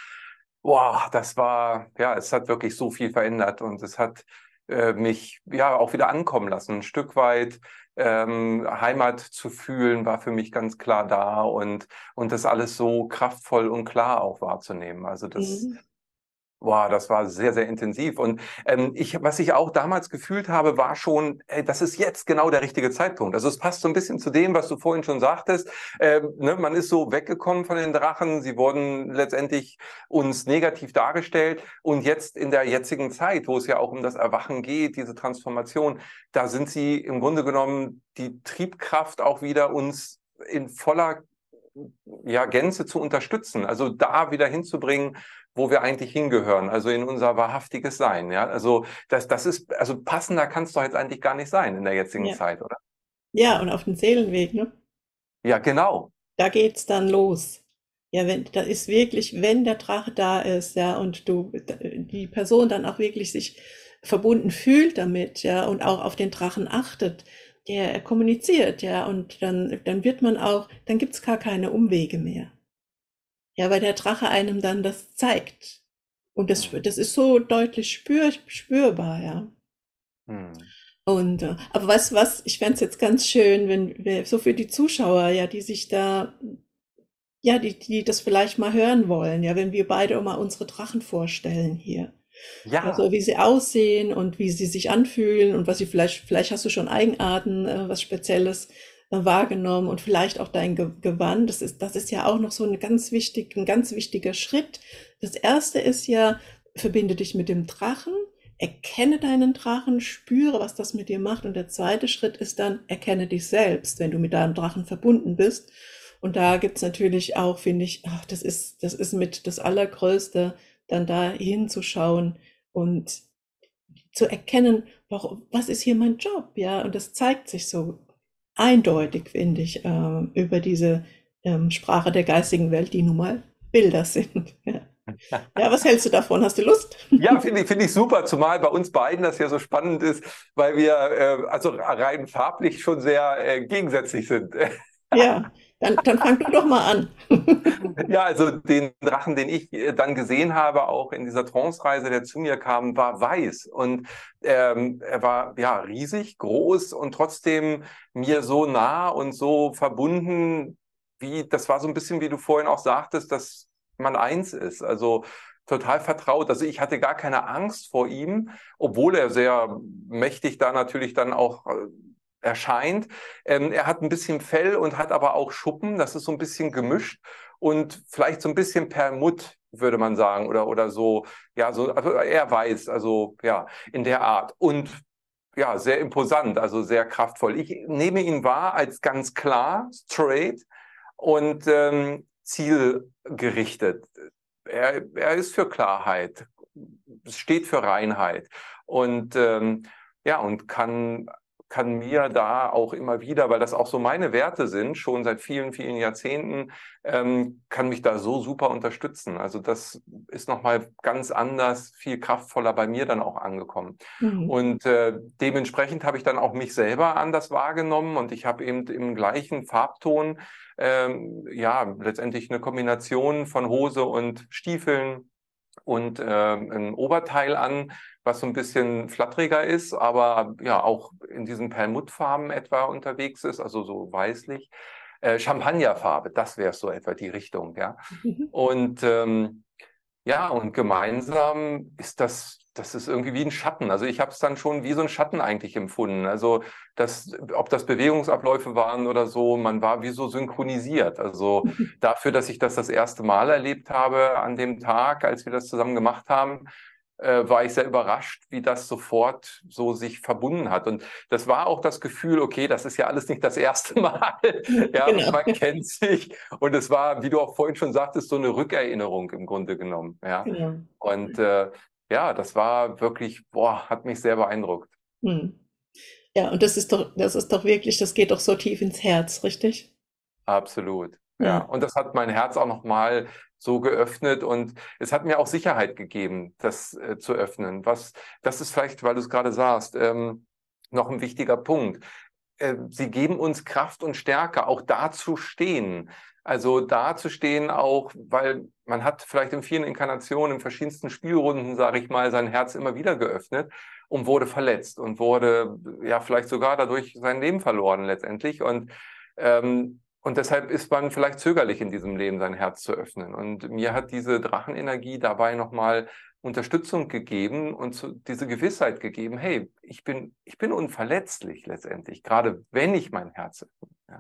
Wow, das war, ja, es hat wirklich so viel verändert und es hat äh, mich ja auch wieder ankommen lassen. Ein Stück weit ähm, Heimat zu fühlen, war für mich ganz klar da und, und das alles so kraftvoll und klar auch wahrzunehmen. Also das, mhm. Boah, das war sehr, sehr intensiv. Und ähm, ich, was ich auch damals gefühlt habe, war schon, ey, das ist jetzt genau der richtige Zeitpunkt. Also es passt so ein bisschen zu dem, was du vorhin schon sagtest. Ähm, ne, man ist so weggekommen von den Drachen. Sie wurden letztendlich uns negativ dargestellt. Und jetzt in der jetzigen Zeit, wo es ja auch um das Erwachen geht, diese Transformation, da sind sie im Grunde genommen die Triebkraft auch wieder uns in voller ja, Gänze zu unterstützen, also da wieder hinzubringen, wo wir eigentlich hingehören, also in unser wahrhaftiges Sein. Ja, also das, das ist, also passender kann es doch jetzt eigentlich gar nicht sein in der jetzigen ja. Zeit, oder? Ja, und auf dem Seelenweg, ne? Ja, genau. Da geht's dann los. Ja, wenn, da ist wirklich, wenn der Drache da ist, ja, und du, die Person dann auch wirklich sich verbunden fühlt damit, ja, und auch auf den Drachen achtet, der kommuniziert, ja, und dann, dann wird man auch, dann gibt's gar keine Umwege mehr. Ja, weil der Drache einem dann das zeigt. Und das, Mhm. das ist so deutlich spür, spürbar, ja. Mhm. Und, äh, aber weißt du was, ich fänd's jetzt ganz schön, wenn wir, so für die Zuschauer, ja, die sich da, ja, die, die das vielleicht mal hören wollen, ja, wenn wir beide mal unsere Drachen vorstellen hier. Ja, Also wie sie aussehen und wie sie sich anfühlen und was sie vielleicht, vielleicht hast du schon Eigenarten, äh, was Spezielles äh, wahrgenommen und vielleicht auch dein Ge Gewand. Das ist, das ist ja auch noch so ein ganz wichtig, ein ganz wichtiger Schritt. Das erste ist ja, verbinde dich mit dem Drachen, erkenne deinen Drachen, spüre, was das mit dir macht. Und der zweite Schritt ist dann, erkenne dich selbst, wenn du mit deinem Drachen verbunden bist. Und da gibt's natürlich auch, finde ich, ach, das ist, das ist mit das Allergrößte, dann da hinzuschauen und zu erkennen, warum, was ist hier mein Job, ja, und das zeigt sich so eindeutig, finde ich, äh, über diese ähm, Sprache der geistigen Welt, die nun mal Bilder sind. Ja. ja, was hältst du davon? Hast du Lust? Ja, finde ich, finde ich super, zumal bei uns beiden das ja so spannend ist, weil wir äh, also rein farblich schon sehr äh, gegensätzlich sind. Ja, dann, dann fang du doch mal an. Ja, also den Drachen, den ich äh, dann gesehen habe, auch in dieser Trance-Reise, der zu mir kam, war weiß. Und ähm, er war ja riesig, groß und trotzdem mir so nah und so verbunden, wie, das war so ein bisschen, wie du vorhin auch sagtest, dass man eins ist. Also total vertraut. Also ich hatte gar keine Angst vor ihm, obwohl er sehr mächtig da natürlich dann auch äh, erscheint. Ähm, er hat ein bisschen Fell und hat aber auch Schuppen. Das ist so ein bisschen gemischt und vielleicht so ein bisschen Permut, würde man sagen, oder, oder so, ja, so, also er weiß, also ja, in der Art. Und ja, sehr imposant, also sehr kraftvoll. Ich nehme ihn wahr als ganz klar, straight und ähm, zielgerichtet. Er, er ist für Klarheit, steht für Reinheit und ähm, ja, und kann kann mir da auch immer wieder, weil das auch so meine Werte sind, schon seit vielen, vielen Jahrzehnten, ähm, kann mich da so super unterstützen. Also das ist nochmal ganz anders, viel kraftvoller bei mir dann auch angekommen. Mhm. Und äh, dementsprechend habe ich dann auch mich selber anders wahrgenommen und ich habe eben im gleichen Farbton ähm, ja letztendlich eine Kombination von Hose und Stiefeln und äh, ein Oberteil an, was so ein bisschen flatteriger ist, aber ja auch in diesen Perlmuttfarben etwa unterwegs ist, also so weißlich. Äh, Champagnerfarbe, das wäre so etwa die Richtung, ja. Mhm. Und ähm, ja, und gemeinsam ist das, das ist irgendwie wie ein Schatten. Also ich habe es dann schon wie so ein Schatten eigentlich empfunden. Also das, ob das Bewegungsabläufe waren oder so, man war wie so synchronisiert. Also dafür, dass ich das das erste Mal erlebt habe an dem Tag, als wir das zusammen gemacht haben, äh, war ich sehr überrascht, wie das sofort so sich verbunden hat. Und das war auch das Gefühl, okay, das ist ja alles nicht das erste Mal. ja, genau. man kennt sich. Und es war, wie du auch vorhin schon sagtest, so eine Rückerinnerung im Grunde genommen. Ja. Genau. Und äh, ja, das war wirklich, boah, hat mich sehr beeindruckt. Hm. Ja, und das ist doch, das ist doch wirklich, das geht doch so tief ins Herz, richtig? Absolut. Ja, ja. und das hat mein Herz auch nochmal so geöffnet und es hat mir auch Sicherheit gegeben, das äh, zu öffnen. Was, das ist vielleicht, weil du es gerade sagst, ähm, noch ein wichtiger Punkt. Äh, sie geben uns Kraft und Stärke, auch da zu stehen. Also da zu stehen auch, weil man hat vielleicht in vielen Inkarnationen, in verschiedensten Spielrunden, sage ich mal, sein Herz immer wieder geöffnet und wurde verletzt und wurde ja vielleicht sogar dadurch sein Leben verloren letztendlich. Und ähm, und deshalb ist man vielleicht zögerlich in diesem Leben, sein Herz zu öffnen. Und mir hat diese Drachenenergie dabei nochmal Unterstützung gegeben und zu, diese Gewissheit gegeben, hey, ich bin, ich bin unverletzlich letztendlich, gerade wenn ich mein Herz öffne. Ja.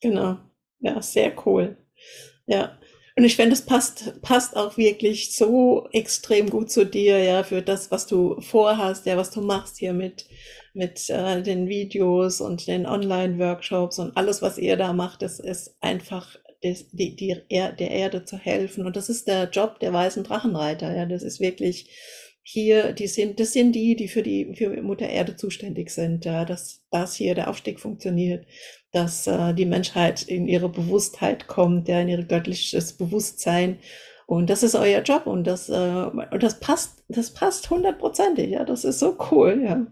Genau. Ja, sehr cool. Ja. Und ich finde, es passt, passt auch wirklich so extrem gut zu dir, ja, für das, was du vorhast, ja, was du machst hier mit, mit äh, den Videos und den Online-Workshops und alles, was ihr da macht, das ist einfach des, die, die er, der Erde zu helfen. Und das ist der Job der weißen Drachenreiter, ja, das ist wirklich hier, die sind, das sind die, die für die, für Mutter Erde zuständig sind, ja, dass, dass hier der Aufstieg funktioniert dass äh, die Menschheit in ihre Bewusstheit kommt, ja, in ihr göttliches Bewusstsein. Und das ist euer Job und das, äh, und das passt, das passt hundertprozentig, ja, das ist so cool, ja.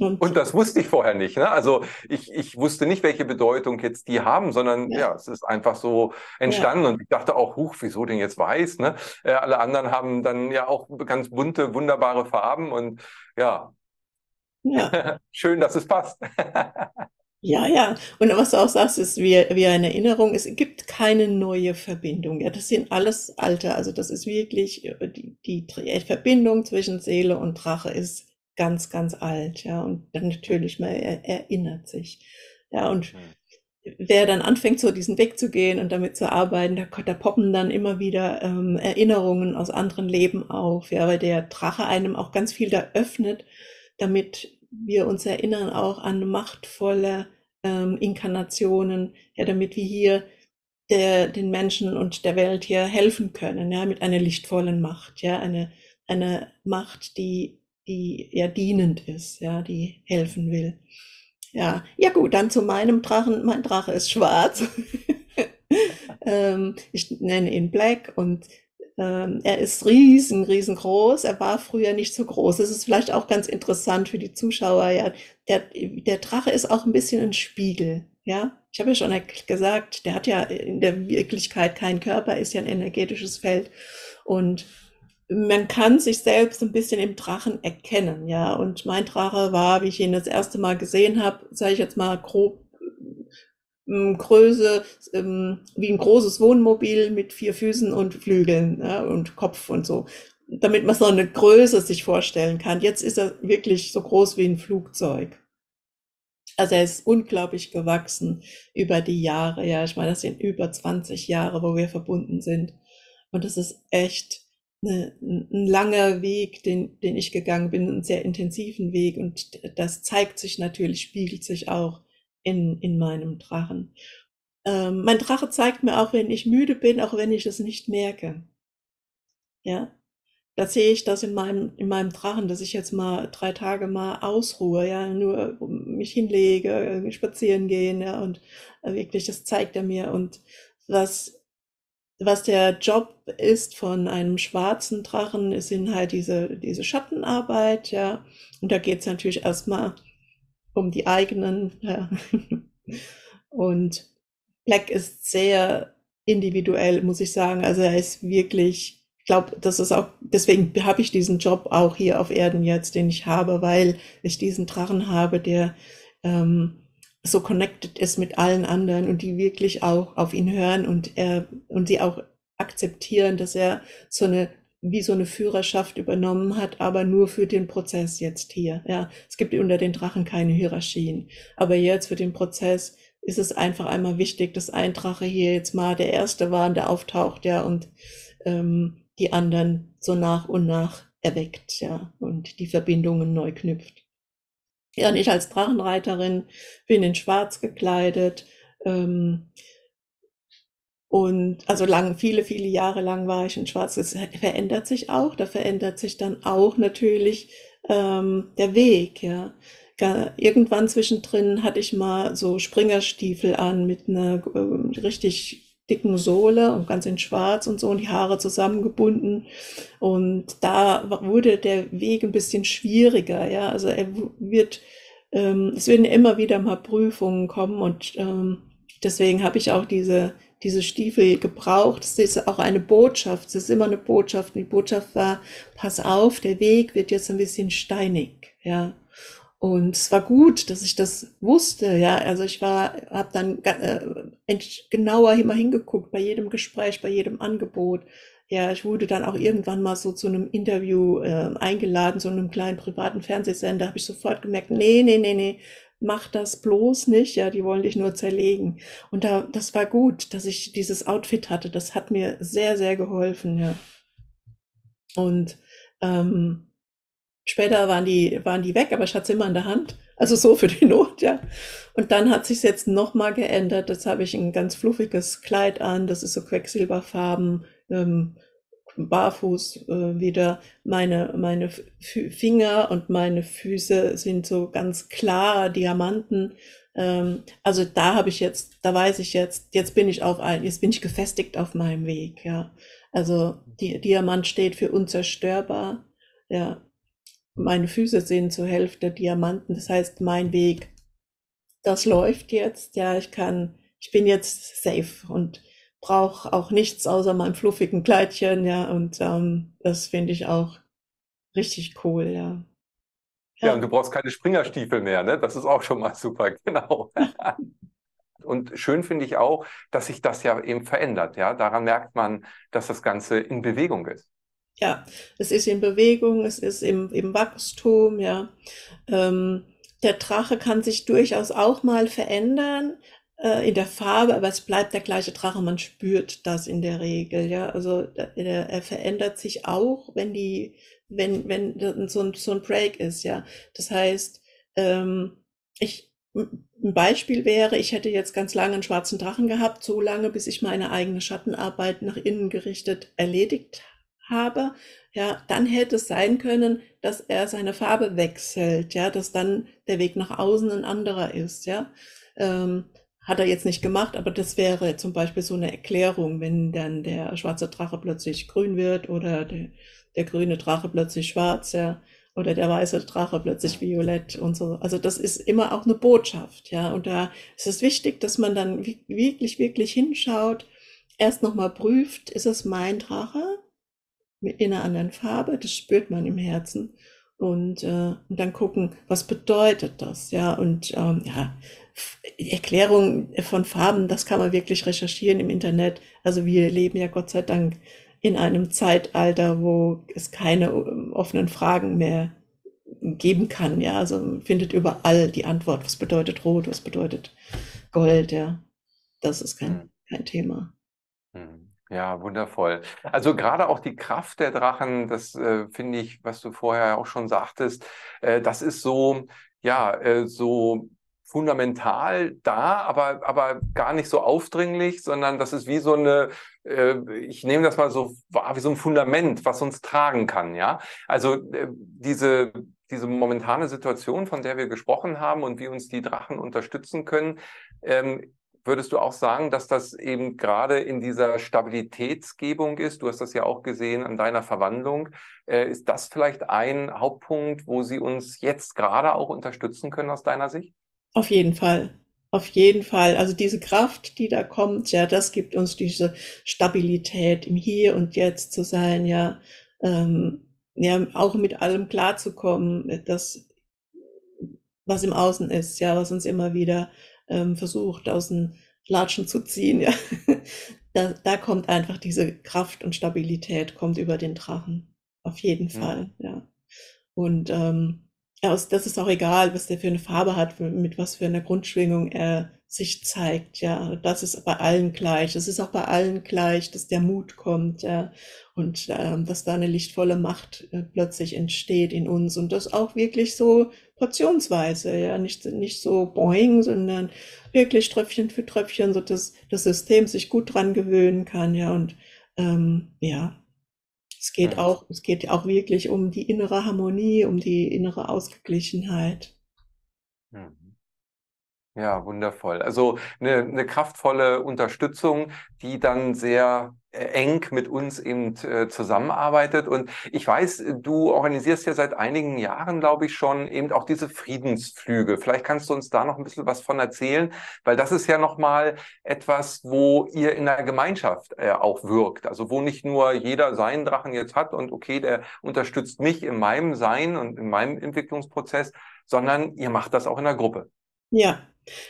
Und, und, das wusste ich vorher nicht. Ne? Also ich, ich wusste nicht, welche Bedeutung jetzt die haben, sondern ja, ja es ist einfach so entstanden. Ja. Und ich dachte auch, huch, wieso denn jetzt weiß? Ne? Äh, alle anderen haben dann ja auch ganz bunte, wunderbare Farben und ja, ja. schön, dass es passt. Ja, ja. Und was du auch sagst, ist wie, wie eine Erinnerung. Es gibt keine neue Verbindung. Ja, das sind alles alte. Also das ist wirklich, äh, die, die Verbindung zwischen Seele und Drache ist ganz, ganz alt. Ja, und dann natürlich, man erinnert sich. Ja, und wer dann anfängt, so diesen Weg zu gehen und damit zu arbeiten, da, da poppen dann immer wieder ähm, Erinnerungen aus anderen Leben auf. Ja, weil der Drache einem auch ganz viel da öffnet, damit wir uns erinnern auch an machtvolle ähm, Inkarnationen, ja, damit wir hier der, den Menschen und der Welt hier helfen können, ja, mit einer lichtvollen Macht, ja, eine, eine Macht, die, die ja dienend ist, ja, die helfen will. Ja, ja gut, dann zu meinem Drachen. Mein Drache ist schwarz. ähm, ich nenne ihn Black und ähm, er ist riesen, riesengroß. Er war früher nicht so groß. Das ist vielleicht auch ganz interessant für die Zuschauer. Ja, der, der Drache ist auch ein bisschen ein Spiegel. Ja, ich habe ja schon gesagt, der hat ja in der Wirklichkeit keinen Körper, ist ja ein energetisches Feld und man kann sich selbst ein bisschen im Drachen erkennen, ja. Und mein Drache war, wie ich ihn das erste Mal gesehen habe, sage ich jetzt mal grob Größe ähm, wie ein großes Wohnmobil mit vier Füßen und Flügeln ja, und Kopf und so, damit man so eine Größe sich vorstellen kann. Jetzt ist er wirklich so groß wie ein Flugzeug. Also er ist unglaublich gewachsen über die Jahre. Ja, ich meine, das sind über 20 Jahre, wo wir verbunden sind. Und das ist echt eine, ein langer Weg, den, den ich gegangen bin, einen sehr intensiven Weg. Und das zeigt sich natürlich, spiegelt sich auch in, in meinem Drachen. Ähm, mein Drache zeigt mir auch, wenn ich müde bin, auch wenn ich es nicht merke. Ja, da sehe ich das in meinem, in meinem Drachen, dass ich jetzt mal drei Tage mal ausruhe, ja, nur mich hinlege, spazieren gehen, ja, und wirklich, das zeigt er mir. Und was, was der Job ist von einem schwarzen Drachen, sind halt diese, diese Schattenarbeit, ja. Und da geht es natürlich erstmal um die eigenen. Ja. Und Black ist sehr individuell, muss ich sagen. Also er ist wirklich, ich glaube, das ist auch, deswegen habe ich diesen Job auch hier auf Erden jetzt, den ich habe, weil ich diesen Drachen habe, der ähm, so connected ist mit allen anderen und die wirklich auch auf ihn hören und er und sie auch akzeptieren, dass er so eine wie so eine Führerschaft übernommen hat, aber nur für den Prozess jetzt hier. Ja, es gibt unter den Drachen keine Hierarchien, aber jetzt für den Prozess ist es einfach einmal wichtig, dass ein Drache hier jetzt mal der erste war, der auftaucht, ja, und ähm, die anderen so nach und nach erweckt, ja, und die Verbindungen neu knüpft. Ja, und ich als Drachenreiterin bin in Schwarz gekleidet. Ähm, und also lang, viele, viele Jahre lang war ich in Schwarz. Das verändert sich auch. Da verändert sich dann auch natürlich ähm, der Weg, ja. Irgendwann zwischendrin hatte ich mal so Springerstiefel an mit einer äh, richtig dicken Sohle und ganz in Schwarz und so und die Haare zusammengebunden. Und da wurde der Weg ein bisschen schwieriger, ja. Also er wird, ähm, es werden immer wieder mal Prüfungen kommen und ähm, deswegen habe ich auch diese diese Stiefel gebraucht. Es ist auch eine Botschaft. Es ist immer eine Botschaft. Die Botschaft war, pass auf, der Weg wird jetzt ein bisschen steinig, ja. Und es war gut, dass ich das wusste, ja. Also ich war, habe dann äh, genauer immer hingeguckt bei jedem Gespräch, bei jedem Angebot. Ja, ich wurde dann auch irgendwann mal so zu einem Interview äh, eingeladen, so einem kleinen privaten Fernsehsender. Habe ich sofort gemerkt, nee, nee, nee, nee, mach das bloß nicht, ja, die wollen dich nur zerlegen. Und da, das war gut, dass ich dieses Outfit hatte. Das hat mir sehr, sehr geholfen, ja. Und ähm, später waren die, waren die weg, aber ich hatte sie immer in der Hand. Also so für die Not, ja. Und dann hat sich jetzt nochmal geändert. Jetzt habe ich ein ganz fluffiges Kleid an, das ist so Quecksilberfarben, ähm, barfuß äh, wieder. Meine, meine Finger und meine Füße sind so ganz klar Diamanten. Ähm, also da habe ich jetzt, da weiß ich jetzt, jetzt bin ich auf ein, jetzt bin ich gefestigt auf meinem Weg, ja. Also die Diamant steht für unzerstörbar, ja. meine Füße sind zur Hälfte Diamanten. Das heißt, mein Weg, das läuft jetzt. Ja, ich kann, ich bin jetzt safe und brauche auch nichts außer meinem fluffigen Kleidchen. Ja, und ähm, das finde ich auch richtig cool. Ja. Ja, und du brauchst keine Springerstiefel mehr, ne? Das ist auch schon mal super, genau. Und schön finde ich auch, dass sich das ja eben verändert. Ja, daran merkt man, dass das Ganze in Bewegung ist. Ja, es ist in Bewegung, es ist im, im Wachstum, ja. Ähm, der Drache kann sich durchaus auch mal verändern äh, in der Farbe, aber es bleibt der gleiche Drache, man spürt das in der Regel, ja. Also er, er verändert sich auch, wenn die, wenn, wenn so ein, so ein Break ist, ja. Das heißt, ähm, ich, ein Beispiel wäre, ich hätte jetzt ganz lange einen schwarzen Drachen gehabt, so lange, bis ich meine eigene Schattenarbeit nach innen gerichtet erledigt habe. Ja, dann hätte es sein können, dass er seine Farbe wechselt, ja, dass dann der Weg nach außen ein anderer ist, ja. Ähm, hat er jetzt nicht gemacht, aber das wäre zum Beispiel so eine Erklärung, wenn dann der schwarze Drache plötzlich grün wird oder der, der grüne Drache plötzlich schwarz, ja oder der weiße Drache plötzlich violett und so. Also das ist immer auch eine Botschaft, ja. Und da ist es wichtig, dass man dann wirklich, wirklich hinschaut, erst nochmal prüft, ist es mein Drache in einer anderen Farbe, das spürt man im Herzen. Und, äh, und dann gucken, was bedeutet das, ja. Und ähm, ja, Erklärung von Farben, das kann man wirklich recherchieren im Internet. Also wir leben ja Gott sei Dank in einem Zeitalter, wo es keine ähm, offenen Fragen mehr geben kann. Ja, also findet überall die Antwort. Was bedeutet Rot? Was bedeutet Gold? Ja, das ist kein, hm. kein Thema. Hm. Ja, wundervoll. Also gerade auch die Kraft der Drachen, das äh, finde ich, was du vorher auch schon sagtest, äh, das ist so, ja, äh, so fundamental da, aber, aber gar nicht so aufdringlich, sondern das ist wie so eine, äh, ich nehme das mal so wahr, wie so ein Fundament, was uns tragen kann, ja. Also äh, diese, diese momentane Situation, von der wir gesprochen haben und wie uns die Drachen unterstützen können, ähm, würdest du auch sagen, dass das eben gerade in dieser Stabilitätsgebung ist? Du hast das ja auch gesehen an deiner Verwandlung. Äh, ist das vielleicht ein Hauptpunkt, wo sie uns jetzt gerade auch unterstützen können aus deiner Sicht? Auf jeden Fall. Auf jeden Fall. Also diese Kraft, die da kommt, ja, das gibt uns diese Stabilität, im Hier und Jetzt zu sein, ja, ähm, ja, auch mit allem klarzukommen, das, was im Außen ist, ja, was uns immer wieder ähm, versucht, aus den Latschen zu ziehen, ja. da, da kommt einfach diese Kraft und Stabilität, kommt über den Drachen. Auf jeden mhm. Fall, ja. Und ähm, aus, das ist auch egal, was der für eine Farbe hat, mit was für einer Grundschwingung er sich zeigt, ja. Das ist bei allen gleich. Es ist auch bei allen gleich, dass der Mut kommt, ja. Und ähm, dass da eine lichtvolle Macht äh, plötzlich entsteht in uns. Und das auch wirklich so portionsweise, ja. Nicht, nicht so boing, sondern wirklich Tröpfchen für Tröpfchen, so dass das System sich gut dran gewöhnen kann, ja. Und ähm, ja, es geht auch, es geht auch wirklich um die innere Harmonie, um die innere Ausgeglichenheit. Mhm. Ja, wundervoll. Also eine, eine kraftvolle Unterstützung, die dann sehr eng mit uns eben äh, zusammenarbeitet. Und ich weiß, du organisierst ja seit einigen Jahren, glaube ich, schon eben auch diese Friedensflüge. Vielleicht kannst du uns da noch ein bisschen was von erzählen, weil das ist ja nochmal etwas, wo ihr in der Gemeinschaft äh, auch wirkt. Also wo nicht nur jeder seinen Drachen jetzt hat und okay, der unterstützt mich in meinem Sein und in meinem Entwicklungsprozess, sondern ihr macht das auch in der Gruppe. Ja.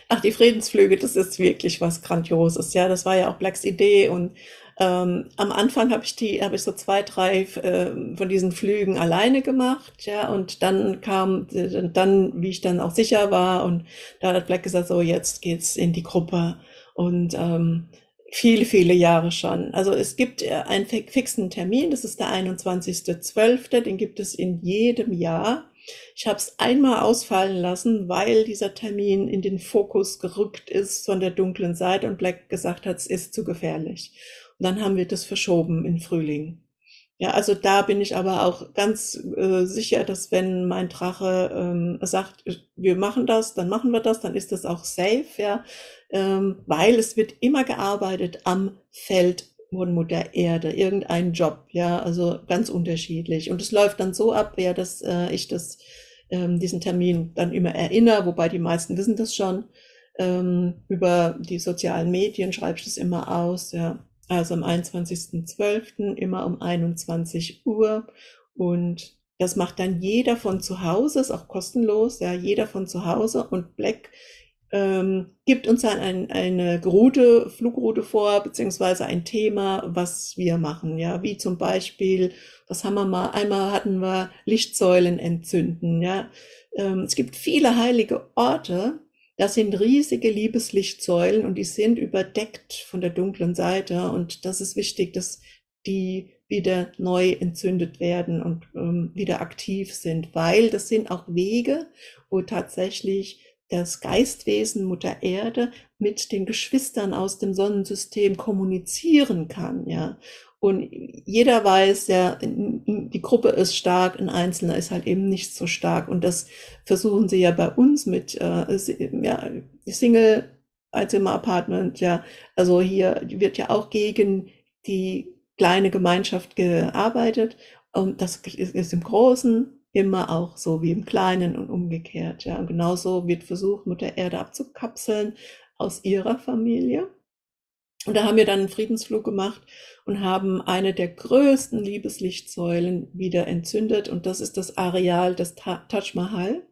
Ach, die Friedensflüge, das ist wirklich was Grandioses. Ja, das war ja auch Blacks Idee und ähm, am Anfang habe ich die, habe ich so zwei, drei äh, von diesen Flügen alleine gemacht, ja, und dann kam, dann, wie ich dann auch sicher war, und da hat Black gesagt, so jetzt geht's in die Gruppe und ähm, viele, viele Jahre schon. Also es gibt äh, einen fixen Termin, das ist der 21.12., den gibt es in jedem Jahr. Ich habe es einmal ausfallen lassen, weil dieser Termin in den Fokus gerückt ist von der dunklen Seite und Black gesagt hat, es ist zu gefährlich. Und dann haben wir das verschoben in Frühling. Ja, also da bin ich aber auch ganz äh, sicher, dass wenn mein Drache ähm, sagt, wir machen das, dann machen wir das, dann ist das auch safe, ja, ähm, weil es wird immer gearbeitet am Feld von Mutter Erde, irgendein Job, ja, also ganz unterschiedlich. Und es läuft dann so ab, ja, dass äh, ich das, ähm, diesen Termin dann immer erinnere, wobei die meisten wissen das schon. Ähm, über die sozialen Medien schreibe ich das immer aus, ja. Also am 21.12. immer um 21 Uhr. Und das macht dann jeder von zu Hause, ist auch kostenlos, ja, jeder von zu Hause. Und Black ähm, gibt uns dann ein, eine Route, Flugroute vor, beziehungsweise ein Thema, was wir machen. Ja, wie zum Beispiel, was haben wir mal? Einmal hatten wir Lichtsäulen entzünden. Ja, ähm, es gibt viele heilige Orte. Das sind riesige Liebeslichtsäulen und die sind überdeckt von der dunklen Seite. Und das ist wichtig, dass die wieder neu entzündet werden und ähm, wieder aktiv sind, weil das sind auch Wege, wo tatsächlich das Geistwesen Mutter Erde mit den Geschwistern aus dem Sonnensystem kommunizieren kann, ja. Und jeder weiß, ja, die Gruppe ist stark, ein Einzelner ist halt eben nicht so stark. Und das versuchen sie ja bei uns mit äh, ja, Single Einzimmer Apartment, ja. Also hier wird ja auch gegen die kleine Gemeinschaft gearbeitet. Und das ist im Großen immer auch so wie im Kleinen und umgekehrt. Ja, und genauso wird versucht, Mutter Erde abzukapseln aus ihrer Familie. Und da haben wir dann einen Friedensflug gemacht und haben eine der größten Liebeslichtsäulen wieder entzündet. Und das ist das Areal des Taj Mahal.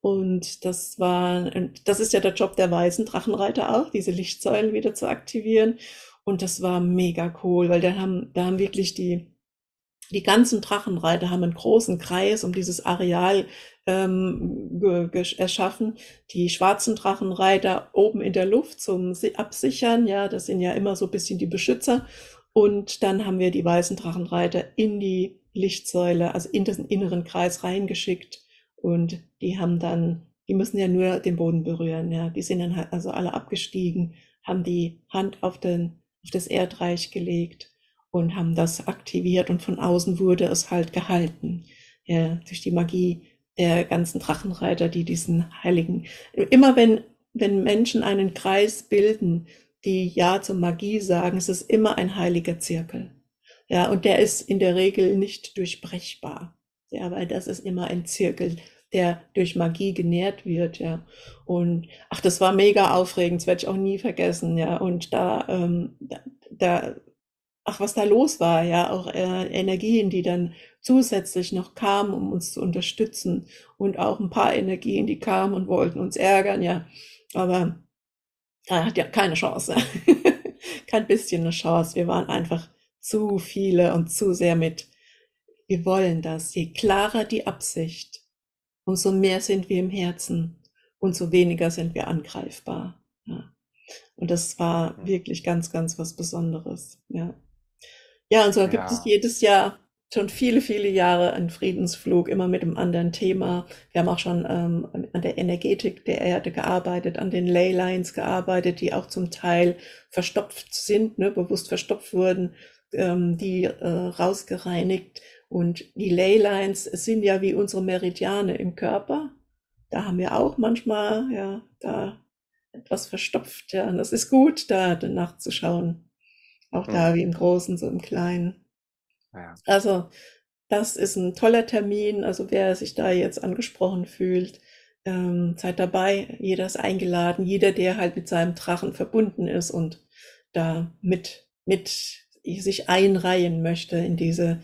Und das war, das ist ja der Job der weißen Drachenreiter auch, diese Lichtsäulen wieder zu aktivieren. Und das war mega cool, weil da haben, da haben wirklich die, die ganzen Drachenreiter haben einen großen Kreis um dieses Areal ähm, erschaffen. Die schwarzen Drachenreiter oben in der Luft zum Absichern, ja, das sind ja immer so ein bisschen die Beschützer. Und dann haben wir die weißen Drachenreiter in die Lichtsäule, also in den inneren Kreis reingeschickt. Und die haben dann, die müssen ja nur den Boden berühren, ja. Die sind dann halt also alle abgestiegen, haben die Hand auf den, auf das Erdreich gelegt und haben das aktiviert und von außen wurde es halt gehalten. Ja, durch die Magie der ganzen Drachenreiter, die diesen heiligen, immer wenn, wenn Menschen einen Kreis bilden, die Ja zur Magie sagen, ist es immer ein heiliger Zirkel. Ja, und der ist in der Regel nicht durchbrechbar. Ja, weil das ist immer ein Zirkel, der durch Magie genährt wird, ja. Und ach, das war mega aufregend, das werde ich auch nie vergessen, ja. Und da, ähm, da, da ach, was da los war, ja, auch äh, Energien, die dann zusätzlich noch kamen, um uns zu unterstützen und auch ein paar Energien, die kamen und wollten uns ärgern, ja, aber er hat ja keine Chance, kein bisschen eine Chance. Wir waren einfach zu viele und zu sehr mit. Wir wollen das. Je klarer die Absicht, umso mehr sind wir im Herzen und so weniger sind wir angreifbar. Ja. Und das war wirklich ganz, ganz was Besonderes. Ja. Ja, und so gibt es jedes Jahr schon viele, viele Jahre einen Friedensflug, immer mit einem anderen Thema. Wir haben auch schon ähm, an der Energetik der Erde gearbeitet, an den Leylines gearbeitet, die auch zum Teil verstopft sind, ne, bewusst verstopft wurden, ähm, die äh, rausgereinigt. Und die Leylines sind ja wie unsere Meridiane im Körper. Da haben wir auch manchmal, ja, da etwas verstopft, ja. Und das ist gut, da nachzuschauen. Auch da wie im Großen, so im Kleinen. Ja. Also, das ist ein toller Termin. Also, wer sich da jetzt angesprochen fühlt, ähm, seid dabei. Jeder ist eingeladen. Jeder, der halt mit seinem Drachen verbunden ist und da mit, mit sich einreihen möchte in diese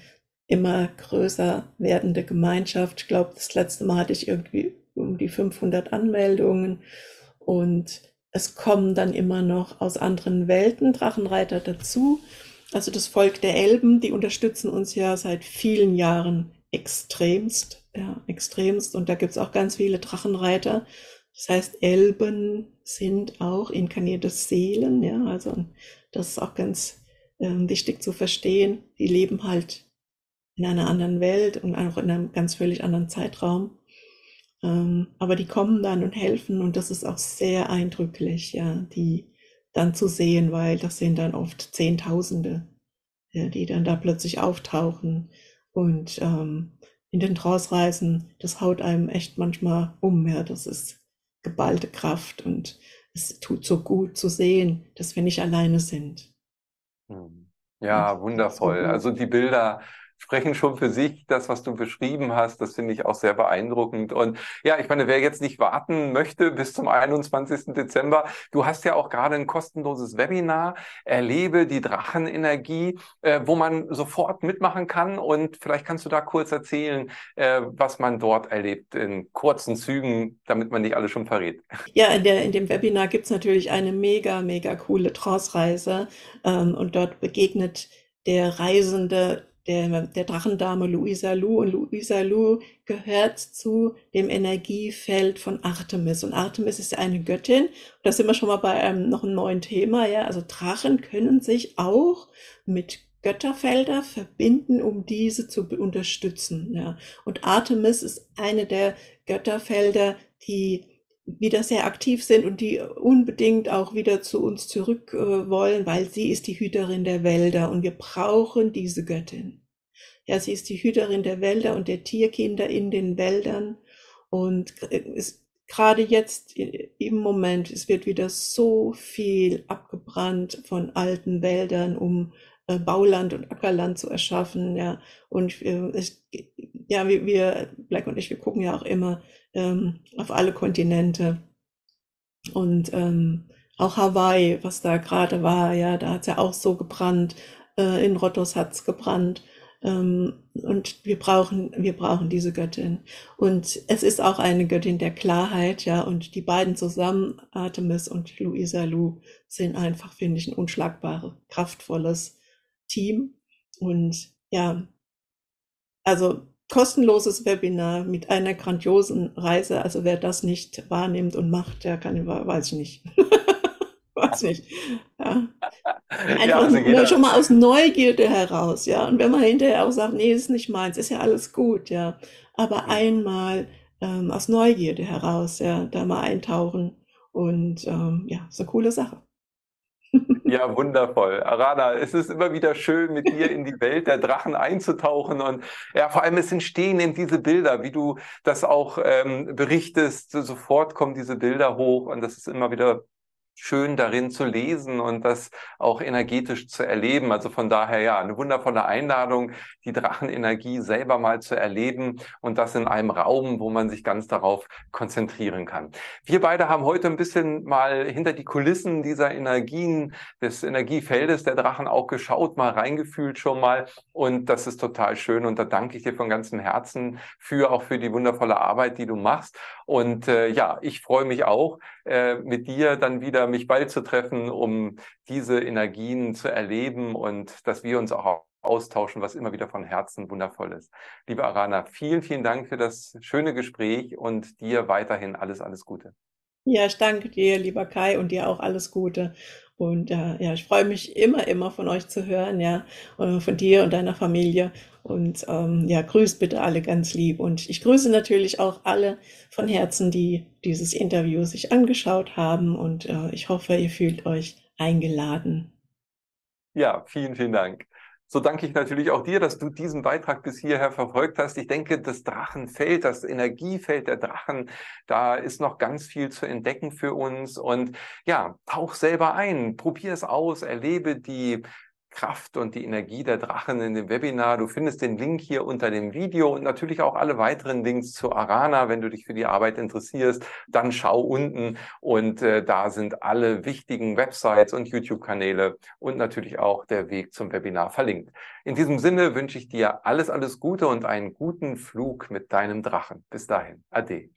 immer größer werdende Gemeinschaft. Ich glaube, das letzte Mal hatte ich irgendwie um die 500 Anmeldungen und es kommen dann immer noch aus anderen Welten Drachenreiter dazu. Also das Volk der Elben, die unterstützen uns ja seit vielen Jahren extremst, ja, extremst. Und da gibt's auch ganz viele Drachenreiter. Das heißt, Elben sind auch inkarnierte Seelen, ja, also das ist auch ganz äh, wichtig zu verstehen. Die leben halt in einer anderen Welt und auch in einem ganz völlig anderen Zeitraum. Ähm, aber die kommen dann und helfen und das ist auch sehr eindrücklich, ja, die dann zu sehen, weil das sind dann oft Zehntausende, ja, die dann da plötzlich auftauchen und ähm, in den Trance-Reisen, das haut einem echt manchmal um, ja, das ist geballte Kraft und es tut so gut zu sehen, dass wir nicht alleine sind. Hm. Ja, wundervoll. Also die Bilder sprechen schon für sich, das, was du beschrieben hast. Das finde ich auch sehr beeindruckend. Und ja, ich meine, wer jetzt nicht warten möchte bis zum 21. Dezember, du hast ja auch gerade ein kostenloses Webinar, Erlebe die Drachenenergie, äh, wo man sofort mitmachen kann. Und vielleicht kannst du da kurz erzählen, äh, was man dort erlebt in kurzen Zügen, damit man nicht alles schon verrät. Ja, in, der, in dem Webinar gibt es natürlich eine mega, mega coole Trance-Reise. Ähm, und dort begegnet der Reisende der, der Drachendame Luisa Lu. Und Luisa Lu gehört zu dem Energiefeld von Artemis. Und Artemis ist eine Göttin. Und da sind wir schon mal bei einem noch einem neuen Thema. Ja, also Drachen können sich auch mit Götterfelder verbinden, um diese zu unterstützen. Ja. Und Artemis ist eine der Götterfelder, die wieder sehr aktiv sind und die unbedingt auch wieder zu uns zurück äh, wollen, weil sie ist die Hüterin der Wälder und wir brauchen diese Göttin. Ja, sie ist die Hüterin der Wälder und der Tierkinder in den Wäldern und ist gerade jetzt im Moment, es wird wieder so viel abgebrannt von alten Wäldern, um äh, Bauland und Ackerland zu erschaffen, ja. Und äh, es, ja, wir, wir, Black und ich, wir gucken ja auch immer ähm, auf alle Kontinente. Und ähm, auch Hawaii, was da gerade war, ja, da hat es ja auch so gebrannt. Äh, in Rottos hat es gebrannt. Ähm, und wir brauchen, wir brauchen diese Göttin. Und es ist auch eine Göttin der Klarheit, ja. Und die beiden zusammen, Artemis und Luisa Lu, sind einfach, finde ich, ein unschlagbares, kraftvolles Team. Und ja, also kostenloses Webinar mit einer grandiosen Reise. Also wer das nicht wahrnimmt und macht, der kann, weiß ich nicht. weiß nicht. Ja. Einfach ja, schon mal aus Neugierde heraus, ja. Und wenn man hinterher auch sagt, nee, ist nicht meins, ist ja alles gut, ja. Aber einmal ähm, aus Neugierde heraus, ja, da mal eintauchen und ähm, ja, ist eine coole Sache. Ja, wundervoll. Arana, es ist immer wieder schön, mit dir in die Welt der Drachen einzutauchen. Und ja, vor allem es entstehen eben diese Bilder, wie du das auch ähm, berichtest. Sofort kommen diese Bilder hoch und das ist immer wieder schön darin zu lesen und das auch energetisch zu erleben. Also von daher ja, eine wundervolle Einladung, die Drachenenergie selber mal zu erleben und das in einem Raum, wo man sich ganz darauf konzentrieren kann. Wir beide haben heute ein bisschen mal hinter die Kulissen dieser Energien, des Energiefeldes der Drachen auch geschaut, mal reingefühlt schon mal und das ist total schön und da danke ich dir von ganzem Herzen für auch für die wundervolle Arbeit, die du machst und äh, ja, ich freue mich auch äh, mit dir dann wieder mich bald zu treffen, um diese Energien zu erleben und dass wir uns auch austauschen, was immer wieder von Herzen wundervoll ist. Liebe Arana, vielen, vielen Dank für das schöne Gespräch und dir weiterhin alles, alles Gute. Ja, ich danke dir, lieber Kai, und dir auch alles Gute. Und äh, ja, ich freue mich immer, immer von euch zu hören, ja, und von dir und deiner Familie. Und ähm, ja, grüßt bitte alle ganz lieb. Und ich grüße natürlich auch alle von Herzen, die dieses Interview sich angeschaut haben. Und äh, ich hoffe, ihr fühlt euch eingeladen. Ja, vielen, vielen Dank. So danke ich natürlich auch dir, dass du diesen Beitrag bis hierher verfolgt hast. Ich denke, das Drachenfeld, das Energiefeld der Drachen, da ist noch ganz viel zu entdecken für uns. Und ja, tauch selber ein, probier es aus, erlebe die Kraft und die Energie der Drachen in dem Webinar. Du findest den Link hier unter dem Video und natürlich auch alle weiteren Links zu Arana, wenn du dich für die Arbeit interessierst. Dann schau unten und äh, da sind alle wichtigen Websites und YouTube-Kanäle und natürlich auch der Weg zum Webinar verlinkt. In diesem Sinne wünsche ich dir alles, alles Gute und einen guten Flug mit deinem Drachen. Bis dahin. Ade.